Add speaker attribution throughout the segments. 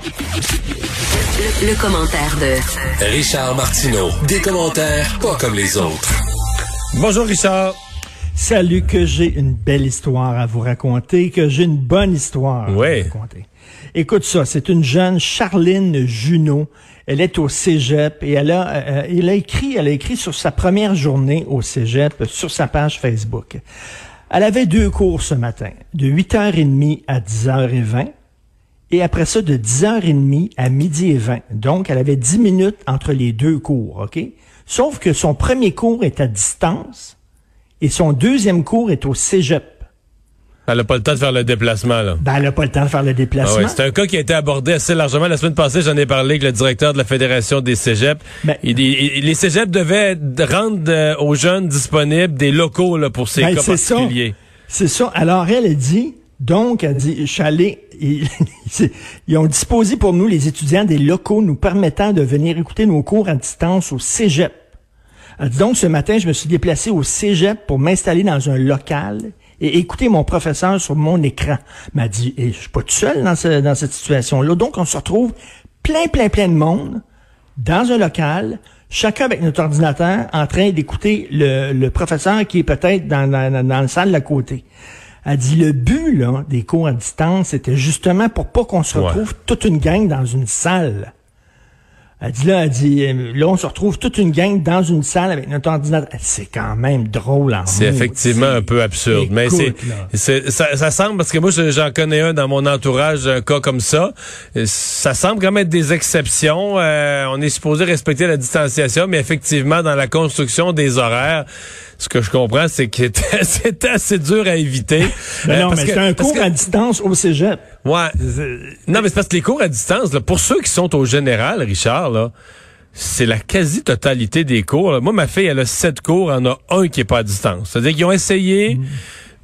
Speaker 1: Le, le commentaire de
Speaker 2: Richard Martineau. Des commentaires pas comme les autres.
Speaker 3: Bonjour Richard.
Speaker 4: Salut, que j'ai une belle histoire à vous raconter, que j'ai une bonne histoire à
Speaker 3: Ouais.
Speaker 4: vous raconter. Écoute ça, c'est une jeune Charline Junot. Elle est au cégep et elle a, euh, elle a écrit, elle a écrit sur sa première journée au cégep sur sa page Facebook. Elle avait deux cours ce matin, de 8h30 à 10h20 et après ça de 10h30 à midi et 20. Donc, elle avait 10 minutes entre les deux cours, OK? Sauf que son premier cours est à distance et son deuxième cours est au cégep.
Speaker 3: Elle n'a pas le temps de faire le déplacement, là.
Speaker 4: Ben, elle n'a pas le temps de faire le
Speaker 3: Ah
Speaker 4: déplacement.
Speaker 3: ouais, c'est un cas qui a été abordé assez largement. La semaine passée, j'en ai parlé avec le directeur de la Fédération des cégeps.
Speaker 4: Ben-
Speaker 3: Il- il- il- les cégeps devaient rendre euh, aux jeunes disponibles des locaux là, pour ces
Speaker 4: Ben,
Speaker 3: cas particuliers.
Speaker 4: C'est ça. Alors, elle a dit, donc, elle dit, je suis allé, ils, ont disposé pour nous, les étudiants, des locaux nous permettant de venir écouter nos cours à distance au cégep. Elle dit donc, ce matin, je me suis déplacé au cégep pour m'installer dans un local et écouter mon professeur sur mon écran. M'a dit, et je suis pas tout seul dans, ce- dans cette situation-là. Donc, on se retrouve plein, plein, plein de monde dans un local, chacun avec notre ordinateur, en train d'écouter le, professeur qui est peut-être dans, dans, dans la salle côté. Elle dit le but là, des cours à distance, c'était justement pour pas qu'on se
Speaker 3: Ouais.
Speaker 4: retrouve toute une gang dans une salle. Elle dit là, elle dit euh, là on se retrouve toute une gang dans une salle avec notre ordinateur. C'est quand même drôle en
Speaker 3: C'est effectivement un peu absurde, mais c'est,
Speaker 4: Écoute, là.
Speaker 3: c'est- ça, ça semble parce que moi je- j'en connais un dans mon entourage, un cas comme ça. Euh, Ça semble quand même être des exceptions. Euh, on est supposé respecter la distanciation, mais effectivement dans la construction des horaires, ce que je comprends, c'est que c'était assez dur à éviter.
Speaker 4: Ben
Speaker 3: Euh,
Speaker 4: non,
Speaker 3: parce
Speaker 4: mais c'est un cours
Speaker 3: que-
Speaker 4: à distance au cégep.
Speaker 3: Ouais. Non, mais c'est parce que les cours à distance, là, pour ceux qui sont au général, Richard, là, c'est la quasi-totalité des cours. là. Moi, ma fille, elle a sept cours, elle en a un qui est pas à distance. C'est-à-dire qu'ils ont essayé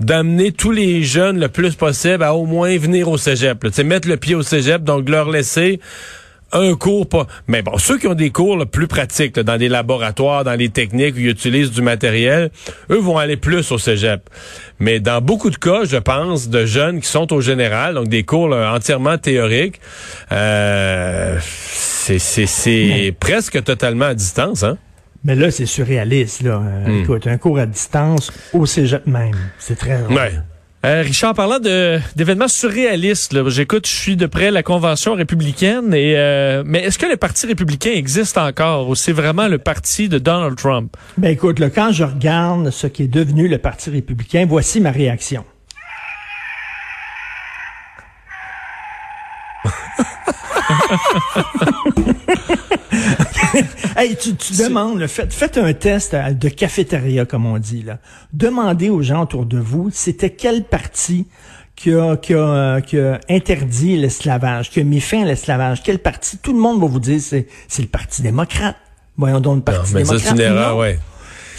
Speaker 3: d'amener tous les jeunes le plus possible à au moins venir au cégep. là. Tu sais, mettre le pied au cégep, donc leur laisser un cours pas. Mais bon, ceux qui ont des cours là, plus pratiques, là, dans des laboratoires, dans les techniques où ils utilisent du matériel, eux vont aller plus au cégep. Mais dans beaucoup de cas, je pense, de jeunes qui sont au général, donc des cours là, entièrement théoriques, euh, c'est presque totalement à distance, hein?
Speaker 4: Mais là, c'est surréaliste, là. Euh,
Speaker 3: Hmm.
Speaker 4: Écoute, un cours à distance au cégep même. C'est très.
Speaker 3: Ouais.
Speaker 5: Euh, Richard, parlant de d'événements surréalistes, là, j'écoute, je suis de près la convention républicaine, et euh, mais est-ce que le parti républicain existe encore ou c'est vraiment le parti de Donald Trump?
Speaker 4: Ben écoute, là, quand je regarde ce qui est devenu le Parti républicain, voici ma réaction. hey, tu, tu demandes, faites, faites un test de cafétéria, comme on dit. Là. Demandez aux gens autour de vous, c'était quel parti qui a, qui a, qui a interdit l'esclavage, qui a mis fin à l'esclavage? Quel parti? Tout le monde va vous dire, c'est, c'est le Parti démocrate. Voyons donc le
Speaker 3: Non,
Speaker 4: Parti
Speaker 3: mais ça,
Speaker 4: démocrate.
Speaker 3: c'est une erreur,
Speaker 4: Non.
Speaker 3: ouais.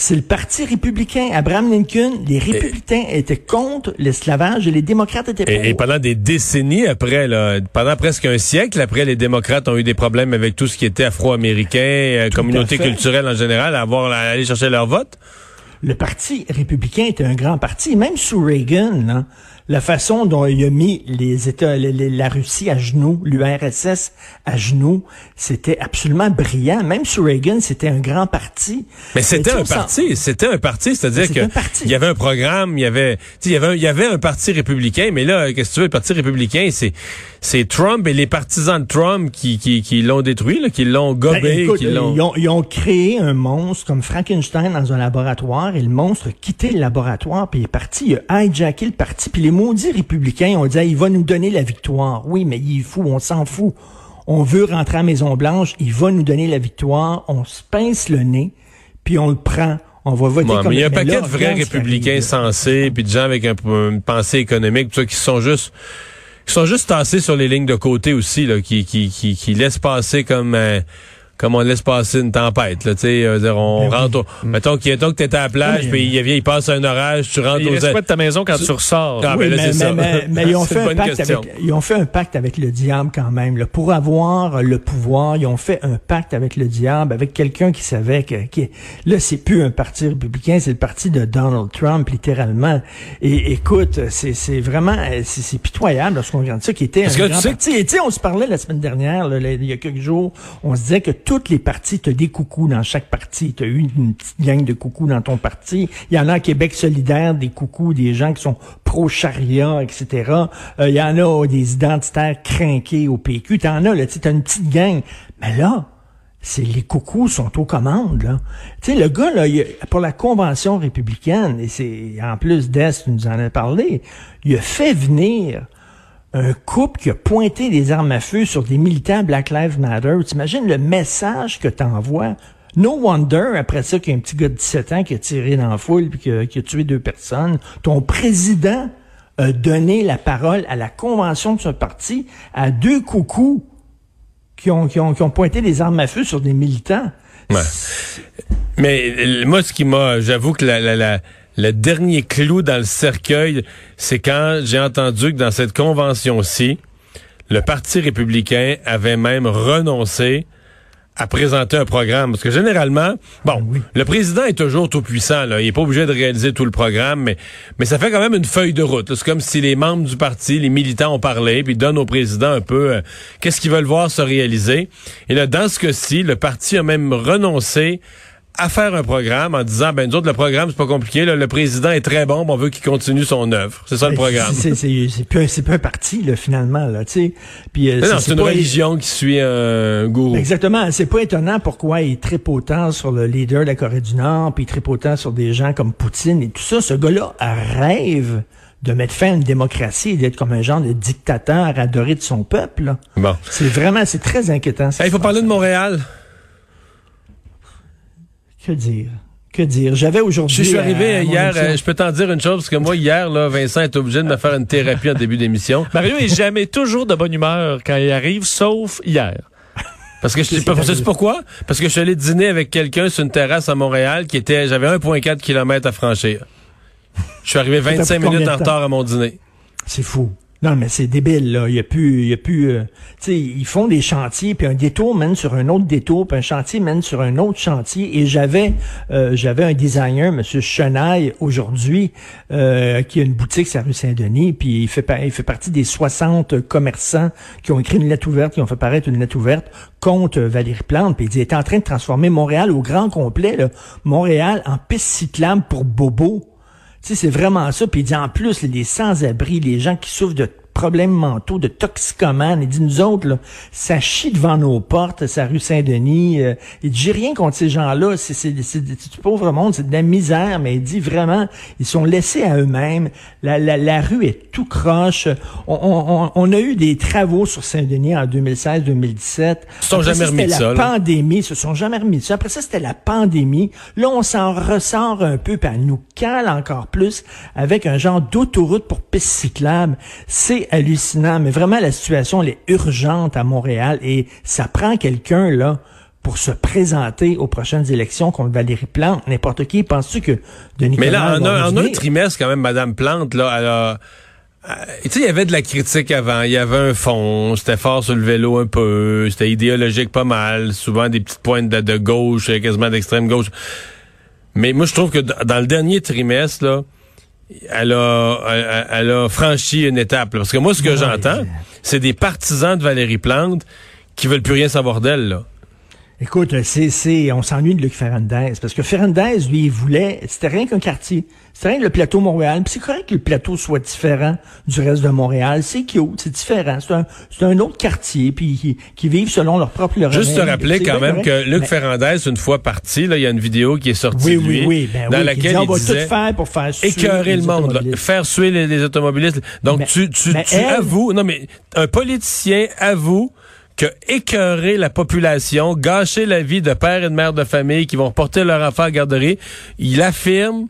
Speaker 4: C'est le Parti républicain. Abraham Lincoln, les républicains étaient contre l'esclavage et les démocrates étaient pour.
Speaker 3: Et, et pendant des décennies après, là, pendant presque un siècle après, les démocrates ont eu des problèmes avec tout ce qui était afro-américain, euh, communauté culturelle en général, à avoir à aller chercher leur vote.
Speaker 4: Le Parti républicain était un grand parti. Même sous Reagan, là, la façon dont il a mis les États, les- les- la Russie à genoux, l'URSS à genoux, c'était absolument brillant. Même sous Reagan, c'était un grand parti.
Speaker 3: Mais c'était un parti, c'était un parti, c'est-à-dire
Speaker 4: C'est
Speaker 3: que il y avait un programme, il y avait, tu sais, il y avait, un, il y avait un parti républicain, mais là, qu'est-ce que tu veux, le parti républicain, c'est, c'est Trump et les partisans de Trump qui, qui, qui l'ont détruit, là, qui l'ont
Speaker 4: Ben,
Speaker 3: gobé, qui l'ont.
Speaker 4: ils, ont, ils ont créé un monstre comme Frankenstein dans un laboratoire et le monstre a quitté le laboratoire puis il est parti, il a hijacké le parti puis les maudits républicains ont dit Ah, il va nous donner la victoire. Oui, mais il est fou, on s'en fout. On veut rentrer à Maison Blanche, il va nous donner la victoire, on se pince le nez puis on le prend. On va voter
Speaker 3: Ouais,
Speaker 4: comme
Speaker 3: mais il y a un paquet
Speaker 4: là,
Speaker 3: de vrais républicains sensés, puis de gens avec un- une pensée économique, tout ça, qui sont juste qui sont juste tassés sur les lignes de côté aussi, là, qui, qui, qui, qui laissent passer comme... euh, comme on laisse passer une tempête, là, tu sais, euh, dire, on
Speaker 4: Ben
Speaker 3: rentre, au, mettons qu'il que t'es à la plage,
Speaker 4: Oui,
Speaker 3: puis il, vient, il passe un orage, tu rentres
Speaker 5: Il
Speaker 3: aux
Speaker 5: quoi de ta maison quand tu ressors?
Speaker 3: Ah,
Speaker 4: Oui,
Speaker 3: ben là,
Speaker 4: mais,
Speaker 3: c'est ça.
Speaker 4: mais- mais- mais ils, ont fait un pacte
Speaker 3: question.
Speaker 4: avec, ils ont fait un pacte avec le diable quand même. là. Pour avoir le pouvoir, ils ont fait un pacte avec le diable, avec quelqu'un qui savait que, qui- là, c'est plus un parti républicain, c'est le parti de Donald Trump, littéralement. Et écoute, c'est, c'est vraiment, c'est, c'est pitoyable lorsqu'on regarde ça, qui était un
Speaker 3: que
Speaker 4: grand
Speaker 3: tu sais-
Speaker 4: parti. Et tu sais, on se parlait la semaine dernière, là, là, il y a quelques jours, on se disait que toutes les partis, t'as des coucous dans chaque parti. T'as eu une petite gang de coucous dans ton parti. Il y en a à Québec solidaire, des coucous, des gens qui sont pro-charia, etc. Euh, il y en a des identitaires crinqués au PQ. T'en as, là, tu t'as une petite gang. Mais là, c'est les coucous sont aux commandes, là. Tu sais, le gars, là, a- pour la convention républicaine, et c'est, en plus d'Est, tu nous en as parlé, il a fait venir un couple qui a pointé des armes à feu sur des militants Black Lives Matter. T'imagines le message que t'envoies? No wonder, après ça, qu'il y a un petit gars de 17 ans qui a tiré dans la foule puis qui a, tué deux personnes. Ton président a donné la parole à la convention de ce parti à deux coucous qui ont, qui ont, qui ont pointé des armes à feu sur des militants.
Speaker 3: Mais euh, moi, ce qui m'a, j'avoue que la, la, la- le dernier clou dans le cercueil, c'est quand j'ai entendu que dans cette convention-ci, le Parti républicain avait même renoncé à présenter un programme. Parce que généralement, bon,
Speaker 4: Oui.
Speaker 3: le président est toujours tout puissant. Là. Il est pas obligé de réaliser tout le programme, mais, mais ça fait quand même une feuille de route. C'est comme si les membres du parti, les militants ont parlé, puis donnent au président un peu euh, qu'est-ce qu'ils veulent voir se réaliser. Et là, dans ce cas-ci, le parti a même renoncé à faire un programme en disant, ben nous autres, le programme, c'est pas compliqué. là. le président est très bon, mais on veut qu'il continue son œuvre. C'est ça le programme.
Speaker 4: C'est, c'est, c'est plus, un- c'est plus un parti, là, finalement, là, tu sais. Puis, euh,
Speaker 3: Non, c'est une religion qui suit un gourou.
Speaker 4: Exactement. C'est pas étonnant pourquoi il tripe autant sur le leader de la Corée du Nord, puis il tripe autant sur des gens comme Poutine et tout ça. Ce gars-là rêve de mettre fin à une démocratie et d'être comme un genre de dictateur adoré de son peuple. là.
Speaker 3: Bon.
Speaker 4: C'est vraiment, c'est très inquiétant.
Speaker 3: Hey, Il faut parler de Montréal.
Speaker 4: Que dire? Que dire? J'avais aujourd'hui...
Speaker 3: Je suis
Speaker 4: à
Speaker 3: arrivé hier, euh, je peux t'en dire une chose, parce que moi, hier, là, Vincent est obligé de me faire une thérapie en début d'émission.
Speaker 5: Mario est jamais toujours de bonne humeur quand il arrive, sauf hier.
Speaker 3: Parce que je sais pas, sais pourquoi? Parce que je suis allé dîner avec quelqu'un sur une terrasse à Montréal qui était, j'avais 1,4 km à franchir. Je suis arrivé 25
Speaker 4: pris combien
Speaker 3: minutes en retard à mon dîner.
Speaker 4: C'est fou. Non, mais c'est débile, là. Il y a plus, il y a plus, euh, tu sais, ils font des chantiers, puis un détour mène sur un autre détour, puis un chantier mène sur un autre chantier. Et j'avais, euh, j'avais un designer, Monsieur Chenaille, aujourd'hui, euh, qui a une boutique sur la rue Saint-Denis, puis il fait, il fait partie des 60 commerçants qui ont écrit une lettre ouverte, qui ont fait paraître une lettre ouverte contre Valérie Plante, puis il dit, il est en train de transformer Montréal au grand complet. Montréal en piste cyclable pour Bobo. C'est vraiment ça. Puis il dit en plus, les sans-abri, les gens qui souffrent de problèmes mentaux, de toxicomanes, il dit nous autres, là, ça chie devant nos portes, sa rue Saint-Denis. Euh, il dit j'ai rien contre ces gens-là, c'est, c'est, c'est, c'est du pauvre monde, c'est de la misère, mais il dit vraiment, ils sont laissés à eux-mêmes. La, la, la rue est tout croche. On, on, on- on a eu des travaux sur Saint-Denis en 2016-2017.
Speaker 3: Ils se sont
Speaker 4: Après
Speaker 3: jamais
Speaker 4: ça,
Speaker 3: remis de ça,
Speaker 4: la
Speaker 3: là.
Speaker 4: pandémie, ils se sont jamais remis de ça. Après ça, c'était la pandémie. Là, on s'en ressort un peu, puis elle nous cale encore plus avec un genre d'autoroute pour piste cyclable. C'est hallucinant, mais vraiment, la situation, elle est urgente à Montréal et ça prend quelqu'un, là, pour se présenter aux prochaines élections contre Valérie Plante. N'importe qui. Penses-tu que Denis
Speaker 3: Mais là, en un, en un trimestre, quand même, Madame Plante, là, elle a... euh, Tu sais, il y avait de la critique avant, il y avait un fond, c'était fort sur le vélo un peu, c'était idéologique pas mal, souvent des petites pointes de, de gauche, quasiment d'extrême gauche. Mais moi, je trouve que dans le dernier trimestre, là, elle a, elle, elle a franchi une étape. là. Parce que moi, ce que j'entends, c'est des partisans de Valérie Plante qui veulent plus rien savoir d'elle, là.
Speaker 4: Écoute, c'est, c'est, on s'ennuie de Luc Ferrandez, parce que Ferrandez, lui, il voulait, c'était rien qu'un quartier. C'était rien que le plateau Montréal. Puis c'est correct que le plateau soit différent du reste de Montréal. C'est cute, c'est différent. C'est un, c'est un autre quartier, puis qui, qui vivent selon leur propre
Speaker 3: Juste te rappeler quand même
Speaker 4: correct.
Speaker 3: que Luc
Speaker 4: Mais-
Speaker 3: Ferrandez, une fois parti, là, il y a une vidéo qui est sortie
Speaker 4: Oui,
Speaker 3: de lui,
Speaker 4: oui, oui. Ben
Speaker 3: dans laquelle
Speaker 4: dit, on
Speaker 3: il
Speaker 4: va tout faire pour faire suer
Speaker 3: écœurer le
Speaker 4: les
Speaker 3: monde, là,
Speaker 4: automobilistes.
Speaker 3: faire suer les, les automobilistes. Donc
Speaker 4: Mais-
Speaker 3: tu, tu,
Speaker 4: mais
Speaker 3: tu
Speaker 4: elle-
Speaker 3: avoues, non mais un politicien avoue que la population, gâcher la vie de pères et de mères de famille qui vont porter leur enfant à garderie, il affirme,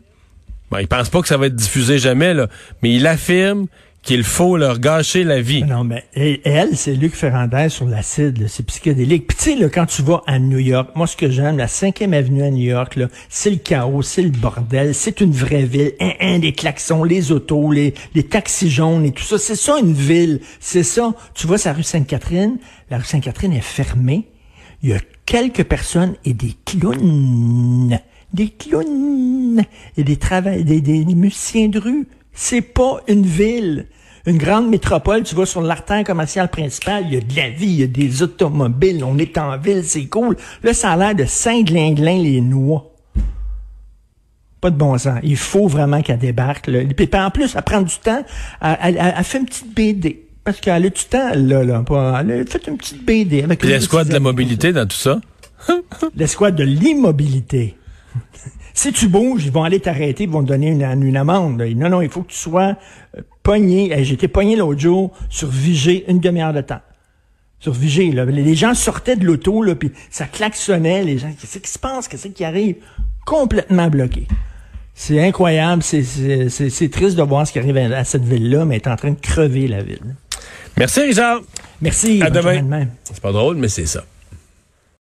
Speaker 3: bon, il pense pas que ça va être diffusé jamais, là, mais il affirme qu'il faut leur gâcher la vie.
Speaker 4: Non, mais elle, c'est Luc Ferrandez sur l'acide, c'est psychédélique. Puis tu sais, quand tu vas à New York, moi, ce que j'aime, la 5e avenue à New York, c'est le chaos, c'est le bordel, c'est une vraie ville. Un, un, les klaxons, les autos, les, taxis jaunes et tout ça. C'est ça, une ville. C'est ça. Tu vois, sa rue Sainte-Catherine. La rue Sainte-Catherine est fermée. Il y a quelques personnes et des clowns. Des clowns. Et des des, des musiciens de rue. C'est pas une ville. Une grande métropole, tu vas sur l'artère commerciale principale, il y a de la vie, il y a des automobiles, on est en ville, c'est cool. Là, ça a l'air de Saint-Glinglin les noix. Pas de bon sens. Il faut vraiment qu'elle débarque. Là. Puis, puis en plus, elle prend du temps. Elle, elle- elle- fait une petite BD. Parce qu'elle a du temps, là, là. Elle a fait une petite BD. Avec
Speaker 3: l'escouade de la mobilité dans tout ça?
Speaker 4: L'escouade de l'immobilité. si tu bouges, ils vont aller t'arrêter, ils vont te donner une, une amende. Non, non, il faut que tu sois euh, pogné. Hey, J'étais pogné l'autre jour sur Vigée une demi-heure de temps. Sur Vigée, là. Les gens sortaient de l'auto, là, puis ça klaxonnait. Les gens, qu'est-ce qui se passe? Qu'est-ce qui arrive? Complètement bloqué. C'est incroyable. C'est- C'est c'est- c'est triste de voir ce qui arrive à, à cette ville-là, mais elle est en train de crever, la ville.
Speaker 3: Merci, Richard.
Speaker 4: Merci.
Speaker 3: À demain. C'est pas drôle, mais c'est ça.